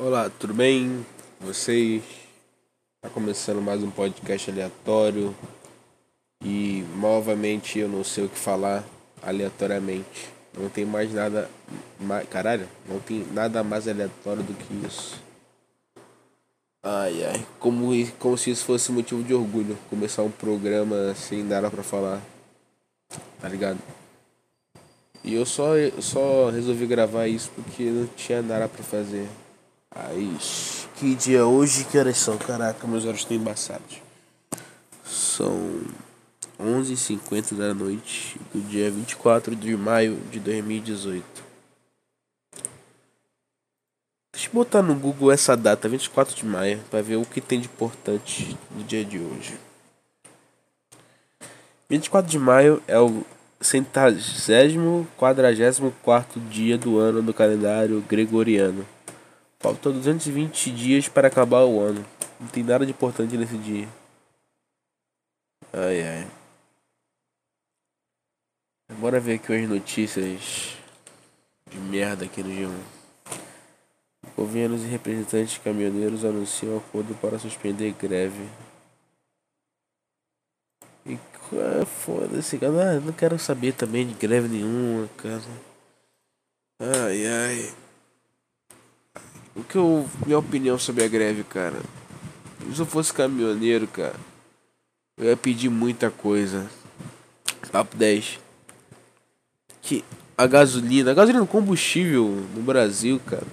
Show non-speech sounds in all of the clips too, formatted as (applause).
Olá, tudo bem? Vocês? Tá começando mais um podcast aleatório e novamente eu não sei o que falar aleatoriamente. Não tem mais nada. Mais, caralho, não tem nada mais aleatório do que isso. Ai ai, como, como se isso fosse motivo de orgulho. Começar um programa sem nada pra falar. Tá ligado? E eu só, só resolvi gravar isso porque não tinha nada pra fazer. Aí, que dia hoje? Que horas são? Caraca, meus olhos estão embaçados. São 11h50 da noite do dia 24 de maio de 2018. Deixa eu botar no Google essa data, 24 de maio, para ver o que tem de importante no dia de hoje. 24 de maio é o centésimo quadragésimo quarto dia do ano do calendário gregoriano. Faltam 220 dias para acabar o ano. Não tem nada de importante nesse dia. Ai ai. Bora ver aqui as notícias de merda aqui no G1. Governos e representantes caminhoneiros anunciam acordo para suspender greve. E é, foda-se, cara. Não quero saber também de greve nenhuma, cara. Ai ai. O que eu. Minha opinião sobre a greve, cara. Se eu fosse caminhoneiro, cara, eu ia pedir muita coisa. Papo 10. Que a gasolina, a gasolina combustível no Brasil, cara,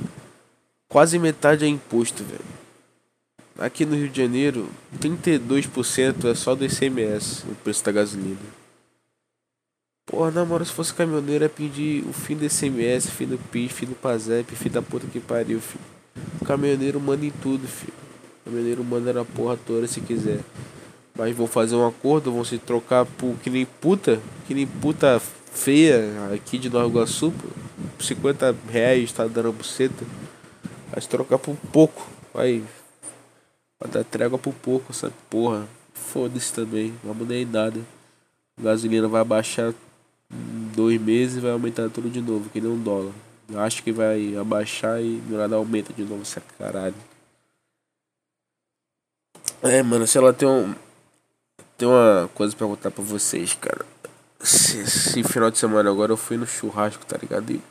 quase metade é imposto, velho. Aqui no Rio de Janeiro, 32% é só do ICMS o preço da gasolina. Porra, na moral, se fosse caminhoneiro, ia pedir o fim do ICMS, fim do PIS, fim do PASEP, fim da puta que pariu, filho. O caminhoneiro manda em tudo, filho. O caminhoneiro manda na porra toda se quiser. Mas vão fazer um acordo, vão se trocar por que nem puta, que nem puta feia aqui de Nova Iguaçu, pô. 50 reais tá dando a buceta. Mas trocar por pouco. Vai. Vai dar trégua por pouco, essa porra. Foda-se também. Não vai em nada. A gasolina vai baixar dois meses vai aumentar tudo de novo, que nem um dólar. Acho que vai abaixar e do nada aumenta de novo essa caralho. É, mano, se ela tem um. Tem uma coisa pra contar pra vocês, cara. Esse, esse, final de semana agora eu fui no churrasco, tá ligado? E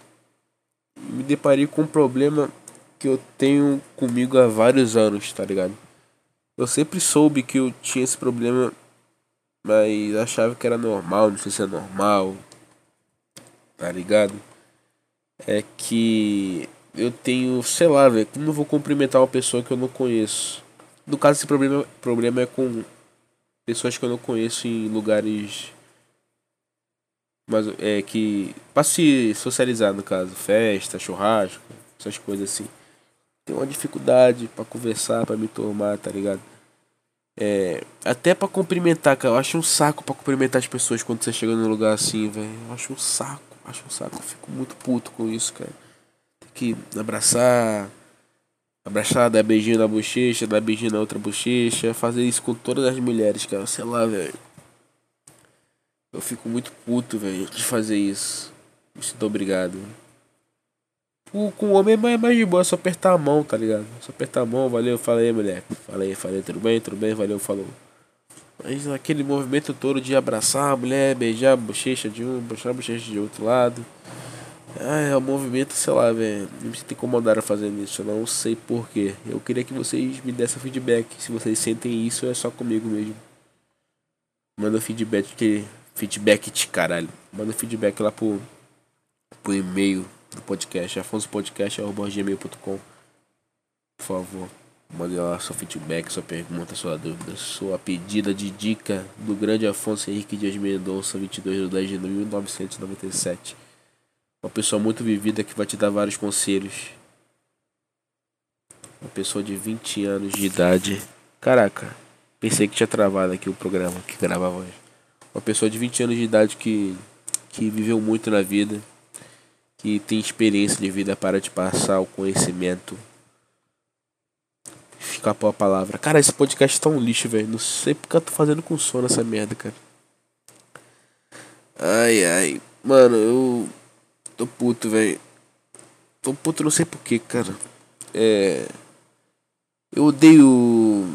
me deparei com um problema que eu tenho comigo há vários anos, tá ligado? Eu sempre soube que eu tinha esse problema, mas achava que era normal, não sei se é normal, tá ligado? É que eu tenho, sei lá, velho, como eu vou cumprimentar uma pessoa que eu não conheço? No caso, esse problema, problema é com pessoas que eu não conheço em lugares. Mas é que. Pra se socializar, no caso, festa, churrasco, essas coisas assim. Tem uma dificuldade para conversar, para me tomar, tá ligado? É, até para cumprimentar, cara. Eu acho um saco para cumprimentar as pessoas quando você chega num lugar assim, velho. Eu acho um saco. Acho um saco, fico muito puto com isso, cara. Tem que abraçar, abraçar, dar beijinho na bochecha, dar beijinho na outra bochecha, fazer isso com todas as mulheres, cara. Sei lá, velho. Eu fico muito puto, velho, de fazer isso. Me obrigado. Com, com o homem é mais, de boa, é só apertar a mão, tá ligado? Só apertar a mão, valeu, falei, mulher. Falei, falei, tudo bem, tudo bem, valeu, falou. Mas aquele movimento todo de abraçar a mulher, beijar a bochecha de um, beijar a bochecha de outro lado. Ah, é um movimento, sei lá, velho. Não me sinto incomodado fazendo isso, eu não sei porquê. Eu queria que vocês me dessem feedback. Se vocês sentem isso, é só comigo mesmo. Manda feedback que. Feedback de caralho. Manda feedback lá pro, pro e-mail do podcast, afonsopodcast.gmail.com Por favor. Mande lá seu feedback, sua pergunta, sua dúvida, sua pedida de dica do grande Afonso Henrique Dias Mendonça, 22 de 10 de 1997. Uma pessoa muito vivida que vai te dar vários conselhos. Uma pessoa de 20 anos de idade. Caraca, pensei que tinha travado aqui o programa que gravava hoje. Uma pessoa de 20 anos de idade que, que viveu muito na vida, que tem experiência de vida para te passar o conhecimento escapou a palavra. Cara, esse podcast tá um lixo, velho. Não sei porque eu tô fazendo com sono essa merda, cara. Ai, ai. Mano, eu tô puto, velho. Tô puto, não sei porquê, cara. É. Eu odeio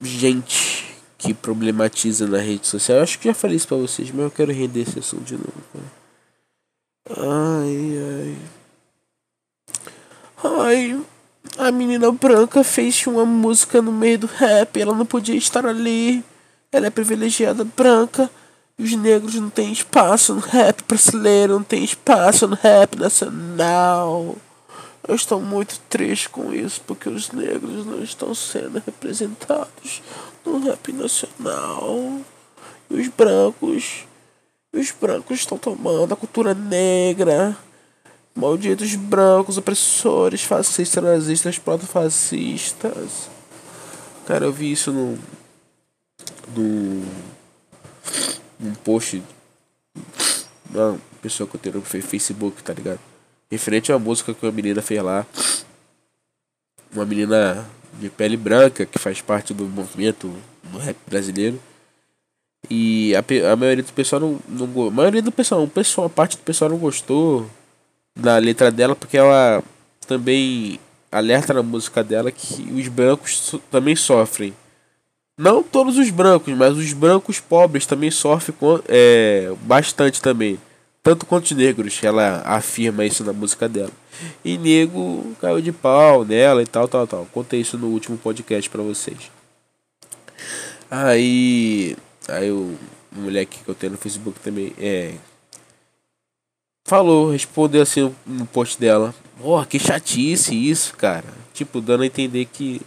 gente que problematiza na rede social. Eu acho que já falei isso pra vocês, mas eu quero render esse assunto de novo. Cara. Ai, ai. Ai, a menina branca fez uma música no meio do rap. Ela não podia estar ali. Ela é privilegiada branca. E os negros não têm espaço no rap brasileiro. Não tem espaço no rap nacional. Eu estou muito triste com isso, porque os negros não estão sendo representados no rap nacional. E os brancos, os brancos estão tomando a cultura negra. Malditos brancos, opressores, fascistas, nazistas, proto-fascistas. Cara, eu vi isso no. no. num post. Uma pessoa que eu tenho no Facebook, tá ligado? Referente a uma música que uma menina fez lá. Uma menina de pele branca que faz parte do movimento no rap brasileiro. E a, a maioria do pessoal não, não. A maioria do pessoal, pessoal, a parte do pessoal não gostou da letra dela porque ela também alerta na música dela que os brancos so, também sofrem. Não todos os brancos, mas os brancos pobres também sofrem com, é, bastante também tanto quanto os negros, ela afirma isso na música dela. E nego caiu de pau nela e tal, tal, tal. Contei isso no último podcast para vocês. Aí, aí o moleque que eu tenho no Facebook também é falou, respondeu assim no post dela. Porra, que chatice isso, cara. Tipo, dando a entender que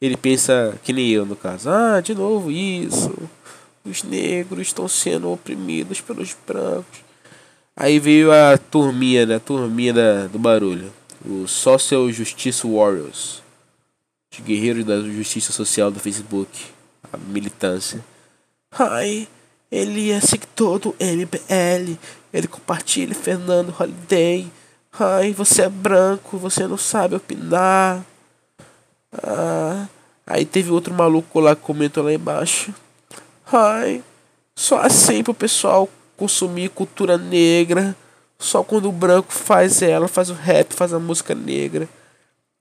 ele pensa que nem eu no caso. Ah, de novo isso. Os negros estão sendo oprimidos pelos brancos. Aí veio a turminha, né? A turminha da, do barulho. O Social Justice Warriors. Os guerreiros da justiça social do Facebook. A militância. Ai, ele é seguidor do MBL. Ele compartilha Fernando Holiday. Ai, você é branco, você não sabe opinar. Ah, aí teve outro maluco lá que comentou lá embaixo. Ai, só assim pro pessoal consumir cultura negra. Só quando o branco faz ela, faz o rap, faz a música negra.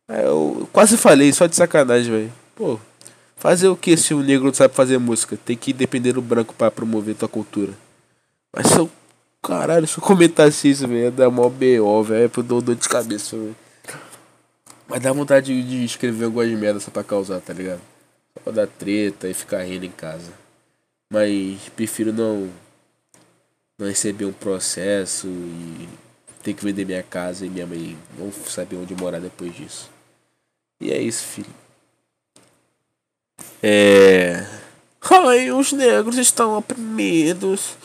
Eu quase falei, só de sacanagem, velho. Pô, fazer o que se o negro não sabe fazer música? Tem que depender do branco para promover tua cultura. Mas se eu. Caralho, se eu comentasse isso, velho, dá mó BO, velho. Eu dou dor de cabeça, velho. Mas dá vontade de escrever algumas merda só pra causar, tá ligado? Só pra dar treta e ficar rindo em casa. Mas prefiro não não receber um processo e ter que vender minha casa e minha mãe não saber onde morar depois disso. E é isso, filho. É. Ai, os negros estão oprimidos.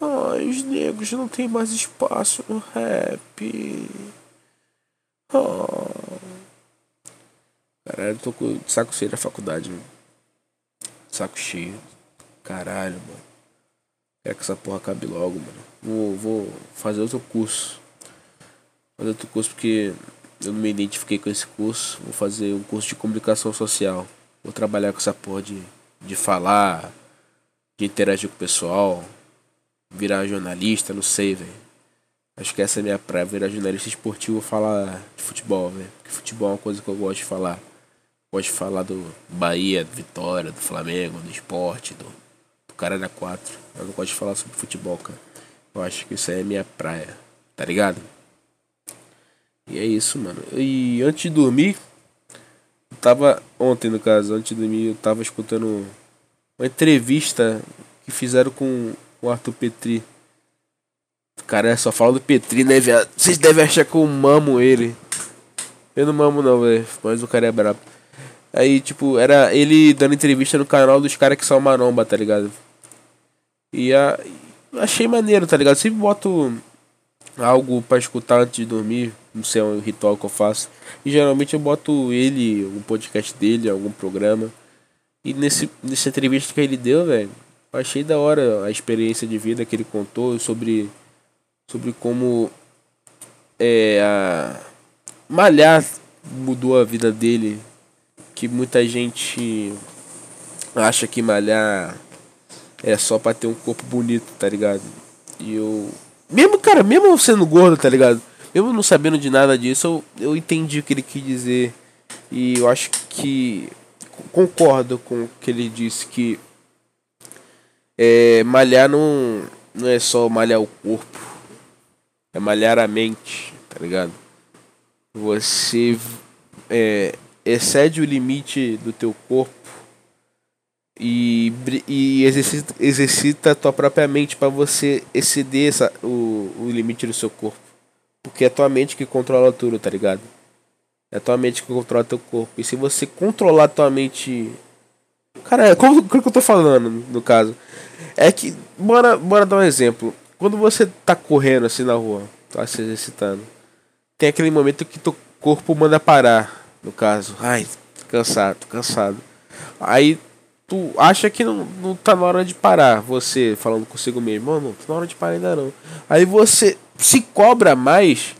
Ai, os negros não tem mais espaço no rap. Caralho, tô com saco cheio da faculdade, mano. Saco cheio. Caralho, mano. Quero que essa porra acabe logo, mano. Vou, vou fazer outro curso. Fazer outro curso porque eu não me identifiquei com esse curso. Vou fazer um curso de comunicação social. Vou trabalhar com essa porra de, de falar, de interagir com o pessoal, virar jornalista, não sei, velho. Acho que essa é a minha praia, virar jornalista esportivo falar de futebol, velho. Porque futebol é uma coisa que eu gosto de falar. Gosto de falar do Bahia, do Vitória, do Flamengo, do esporte, do, cara da 4. Eu não gosto de falar sobre futebol, cara. Eu acho que isso aí é minha praia, tá ligado? E é isso, mano. E antes de dormir, eu tava. Ontem, no caso, antes de dormir, eu tava escutando uma entrevista que fizeram com o Arthur Petri. Cara, só fala do Petri, né, viado? Vocês devem achar que eu mamo ele. Eu não mamo, não, velho. Mas o cara é brabo. Aí, tipo, era ele dando entrevista no canal dos caras que são maromba, tá ligado? E a, achei maneiro, tá ligado? Sempre boto algo para escutar antes de dormir. Não sei, é um ritual que eu faço. E geralmente eu boto ele, um podcast dele, algum programa. E nesse, nessa entrevista que ele deu, velho, achei da hora a experiência de vida que ele contou sobre, sobre como é, a malhar mudou a vida dele. Que muita gente acha que malhar é só pra ter um corpo bonito, tá ligado? E eu. Mesmo, cara, mesmo sendo gordo, tá ligado? Mesmo não sabendo de nada disso, eu, eu entendi o que ele quis dizer. E eu acho que concordo com o que ele disse que é, malhar não, não é só malhar o corpo, é malhar a mente, tá ligado? Você é, excede o limite do teu corpo e, e exercita, exercita a tua própria mente para você exceder essa, o, o limite do seu corpo. Porque é tua mente que controla tudo, tá ligado? É tua mente que controla teu corpo. E se você controlar tua mente. Cara, como, como que eu tô falando, no caso? É que. Bora, bora dar um exemplo. Quando você tá correndo assim na rua, tá se exercitando, tem aquele momento que teu corpo manda parar. No caso, ai, tô cansado, tô cansado. Aí tu acha que não, não tá na hora de parar. Você falando consigo mesmo, mano, não tá na hora de parar ainda não. Aí você se cobra mais,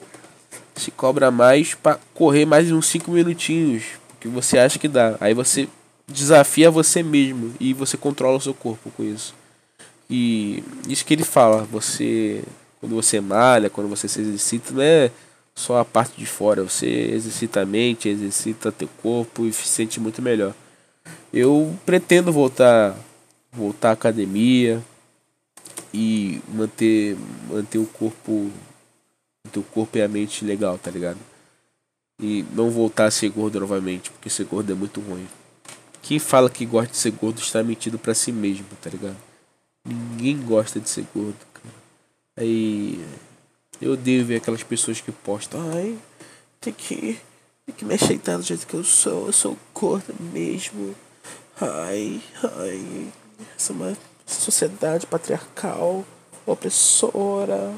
se cobra mais para correr mais uns 5 minutinhos, porque você acha que dá. Aí você desafia você mesmo e você controla o seu corpo com isso. E isso que ele fala, você quando você malha, quando você se exercita, não é só a parte de fora, você exercita a mente, exercita teu corpo e se sente muito melhor. Eu pretendo voltar voltar à academia e manter manter o corpo manter corpo e a mente legal, tá ligado? E não voltar a ser gordo novamente, porque ser gordo é muito ruim. Quem fala que gosta de ser gordo está mentindo para si mesmo, tá ligado? Ninguém gosta de ser gordo, cara. Aí eu odeio ver aquelas pessoas que postam, ai, tem que, tem que me aceitar do jeito que eu sou, eu sou gordo mesmo. Ai, ai, essa é uma sociedade patriarcal, opressora.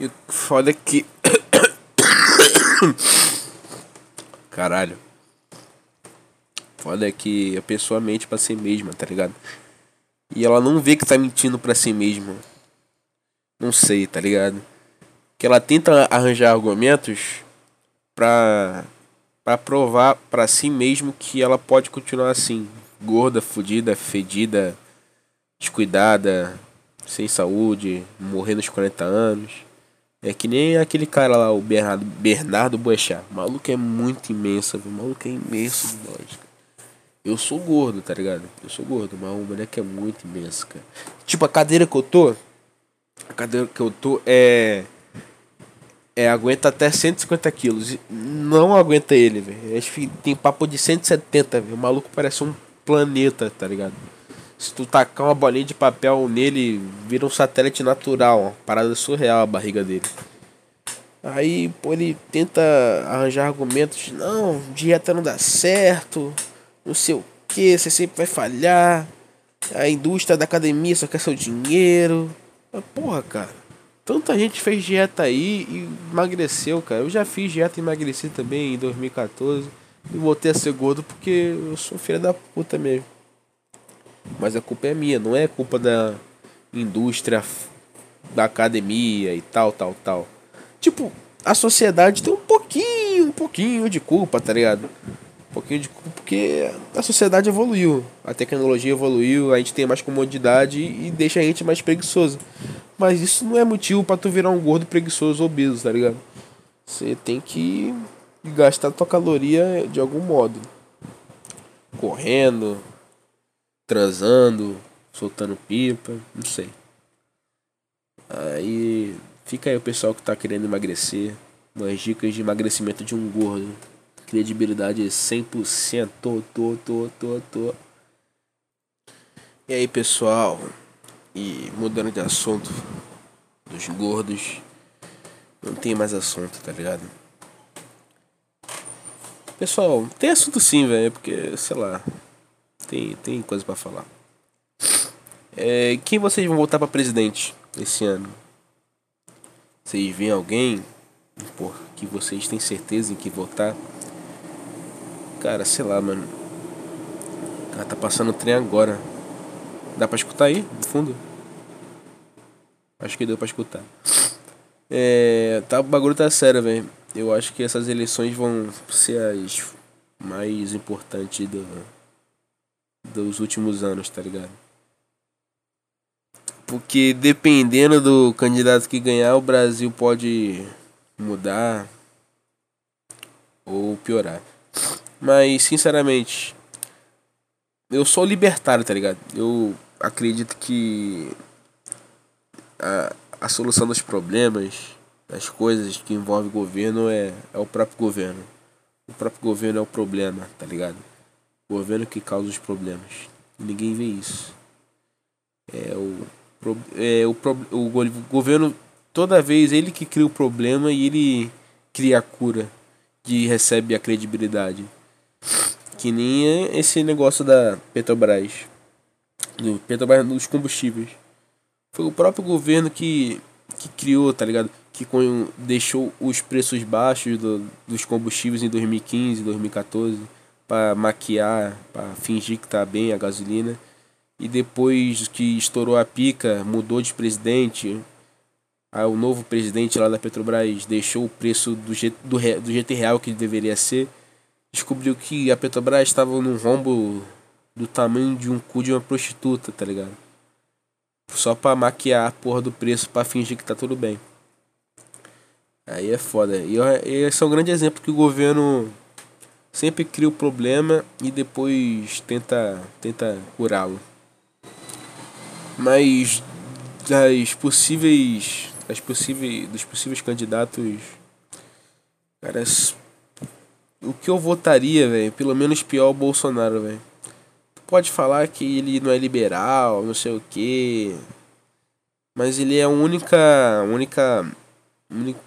E foda é que. (coughs) Caralho. Foda é que a pessoa mente pra si mesma, tá ligado? E ela não vê que tá mentindo pra si mesma. Não sei, tá ligado? Que ela tenta arranjar argumentos pra para provar para si mesmo que ela pode continuar assim, gorda, fodida, fedida, descuidada, sem saúde, morrer nos 40 anos. É que nem aquele cara lá, o Bernardo, Bernardo Boechat. O maluco é muito imenso, o maluco é imenso demais. Eu sou gordo, tá ligado? Eu sou gordo, mas o moleque é muito imenso, cara. Tipo, a cadeira que eu tô. A cadeira que eu tô é é, aguenta até 150 quilos. Não aguenta ele, velho. Tem papo de 170, velho. O maluco parece um planeta, tá ligado? Se tu tacar uma bolinha de papel nele, vira um satélite natural. Parada surreal a barriga dele. Aí, pô, ele tenta arranjar argumentos. Não, dieta não dá certo. Não sei o que, você sempre vai falhar. A indústria da academia só quer seu dinheiro. Mas, porra, cara. Tanta gente fez dieta aí e emagreceu, cara. Eu já fiz dieta e emagreci também em 2014. E voltei a ser gordo porque eu sou filho da puta mesmo. Mas a culpa é minha, não é culpa da indústria, da academia e tal, tal, tal. Tipo, a sociedade tem um pouquinho, um pouquinho de culpa, tá ligado? Um pouquinho de culpa porque a sociedade evoluiu, a tecnologia evoluiu, a gente tem mais comodidade e deixa a gente mais preguiçoso. Mas isso não é motivo para tu virar um gordo preguiçoso obeso, tá ligado? Você tem que gastar tua caloria de algum modo. Correndo, transando, soltando pipa, não sei. Aí fica aí o pessoal que tá querendo emagrecer. Umas dicas de emagrecimento de um gordo. Credibilidade 100%. Tô, tô, tô, tô, tô. E aí, pessoal? E mudando de assunto dos gordos, não tem mais assunto, tá ligado? Pessoal, tem assunto sim, velho, porque, sei lá, tem, tem coisa para falar. É, quem vocês vão votar para presidente esse ano? Vocês veem alguém por, que vocês têm certeza em que votar? Cara, sei lá, mano. Tá passando o trem agora. Dá pra escutar aí, no fundo? Acho que deu pra escutar. É, tá, o bagulho tá sério, velho. Eu acho que essas eleições vão ser as mais importantes do, dos últimos anos, tá ligado? Porque dependendo do candidato que ganhar, o Brasil pode mudar ou piorar. Mas, sinceramente, eu sou libertário, tá ligado? Eu acredito que a, a solução dos problemas, das coisas que envolvem o governo é, é o próprio governo. O próprio governo é o problema, tá ligado? O governo que causa os problemas. Ninguém vê isso. É o, é o, o governo, toda vez, ele que cria o problema e ele cria a cura que recebe a credibilidade. Que nem esse negócio da Petrobras. Do Petrobras dos combustíveis. Foi o próprio governo que, que criou, tá ligado? Que deixou os preços baixos do, dos combustíveis em 2015, 2014 para maquiar, para fingir que tá bem a gasolina. E depois que estourou a pica, mudou de presidente. Aí o novo presidente lá da Petrobras deixou o preço do jeito, do, do jeito real que deveria ser. Descobriu que a Petrobras estava num rombo do tamanho de um cu de uma prostituta, tá ligado? Só pra maquiar a porra do preço pra fingir que tá tudo bem. Aí é foda. E esse é um grande exemplo que o governo sempre cria o problema e depois tenta, tenta curá-lo. Mas das possíveis, das possíveis, dos possíveis candidatos, cara, o que eu votaria, velho, pelo menos pior o Bolsonaro, velho. Pode falar que ele não é liberal, não sei o que, mas ele é a única, única, única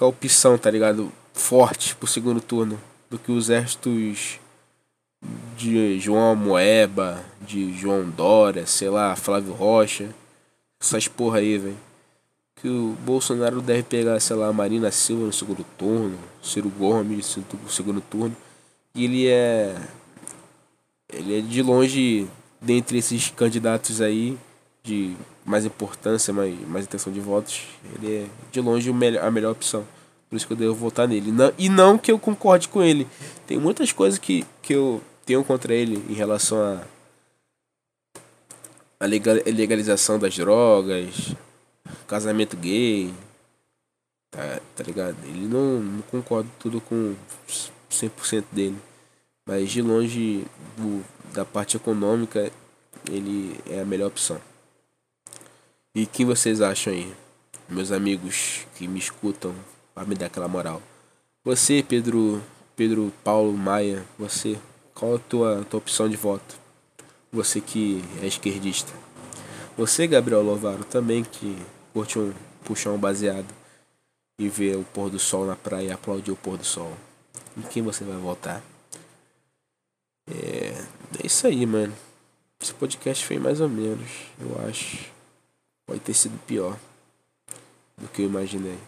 opção, tá ligado? Forte pro segundo turno do que os exércitos de João Moeba, de João Dória, sei lá, Flávio Rocha, essas porra aí, velho. Que o Bolsonaro deve pegar, sei lá, Marina Silva no segundo turno, Ciro Gomes no segundo turno. E ele é. Ele é de longe, dentre esses candidatos aí, de mais importância, mais, mais intenção de votos, ele é de longe a melhor opção. Por isso que eu devo votar nele. Não, e não que eu concorde com ele. Tem muitas coisas que, que eu tenho contra ele em relação a a legalização das drogas, casamento gay, tá, tá ligado? Ele não, não concorda tudo com 100% dele, mas de longe do, da parte econômica ele é a melhor opção. E quem vocês acham aí? Meus amigos que me escutam, para me dar aquela moral. Você, Pedro, Pedro Paulo Maia, você, qual a tua, tua opção de voto? Você que é esquerdista. Você, Gabriel Lovaro, também que curte um puxar um baseado e ver o pôr do sol na praia e aplaudir o pôr do sol. Em quem você vai votar? É, é isso aí, mano. Esse podcast foi mais ou menos, eu acho. Pode ter sido pior do que eu imaginei.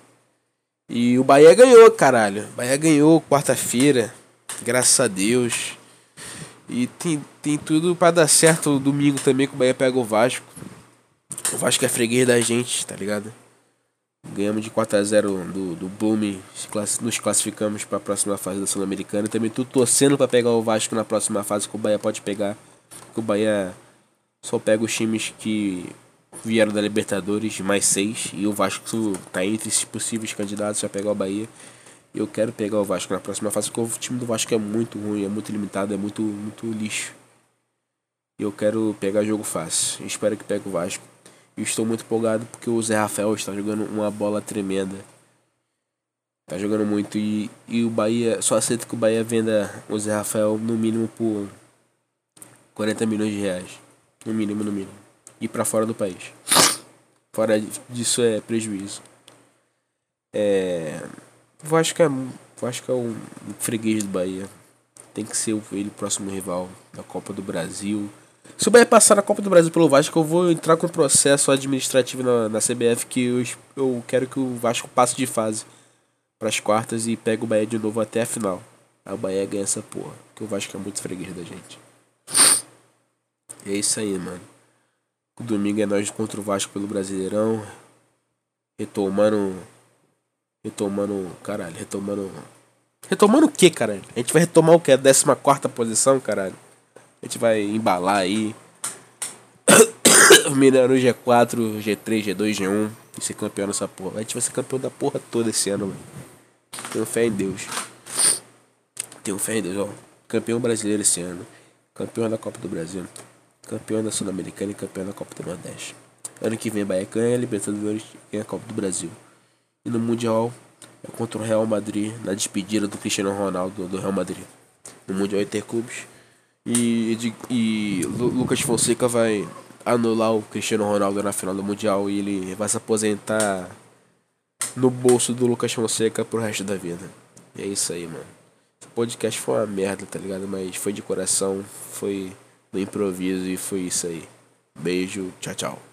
E o Bahia ganhou, caralho. O Bahia ganhou quarta-feira. Graças a Deus. E tem, tem tudo para dar certo domingo também que o Bahia pega o Vasco. O Vasco é freguês da gente, tá ligado? Ganhamos de 4 a 0 do, do Blooming. Nos classificamos para a próxima fase da Sul-Americana. Também tô torcendo para pegar o Vasco na próxima fase que o Bahia pode pegar. Que o Bahia só pega os times que vieram da Libertadores, mais seis, e o Vasco tá entre esses possíveis candidatos a pegar o Bahia. Eu quero pegar o Vasco na próxima fase, porque o time do Vasco é muito ruim, é muito limitado, é muito, muito lixo. Eu quero pegar jogo fácil. Espero que pegue o Vasco. E estou muito empolgado porque o Zé Rafael está jogando uma bola tremenda. Tá jogando muito e, e o Bahia. Só aceita que o Bahia venda o Zé Rafael no mínimo por 40 milhões de reais. No mínimo, no mínimo ir para fora do país. Fora disso é prejuízo. É, Vasco é, Vasco é um freguês do Bahia. Tem que ser ele o próximo rival da Copa do Brasil. Se o Bahia passar na Copa do Brasil pelo Vasco, eu vou entrar com um processo administrativo na, na CBF que eu, eu quero que o Vasco passe de fase para as quartas e pegue o Bahia de novo até a final. Aí o Bahia ganha essa porra. Porque o Vasco é muito freguês da gente. E é isso aí, mano. Domingo é nós contra o Vasco pelo Brasileirão. Retomando. Retomando. Caralho, retomando. Retomando o que, caralho? A gente vai retomar o que? A 14 posição, caralho? A gente vai embalar aí. Mirando G4, G3, G2, G1. e ser campeão nessa porra. A gente vai ser campeão da porra toda esse ano, mano. Tenho fé em Deus. Tenho fé em Deus, ó. Campeão brasileiro esse ano. Campeão da Copa do Brasil. Campeão da Sul-Americana e campeão da Copa do Nordeste. Ano que vem, Bahia ganha a Libertadores e a Copa do Brasil. E no Mundial é contra o Real Madrid, na despedida do Cristiano Ronaldo do Real Madrid. No Mundial Interclubes. E, e, e Lucas Fonseca vai anular o Cristiano Ronaldo na final do Mundial e ele vai se aposentar no bolso do Lucas Fonseca pro resto da vida. E é isso aí, mano. Esse podcast foi uma merda, tá ligado? Mas foi de coração, foi no improviso e foi isso aí. Beijo, tchau, tchau.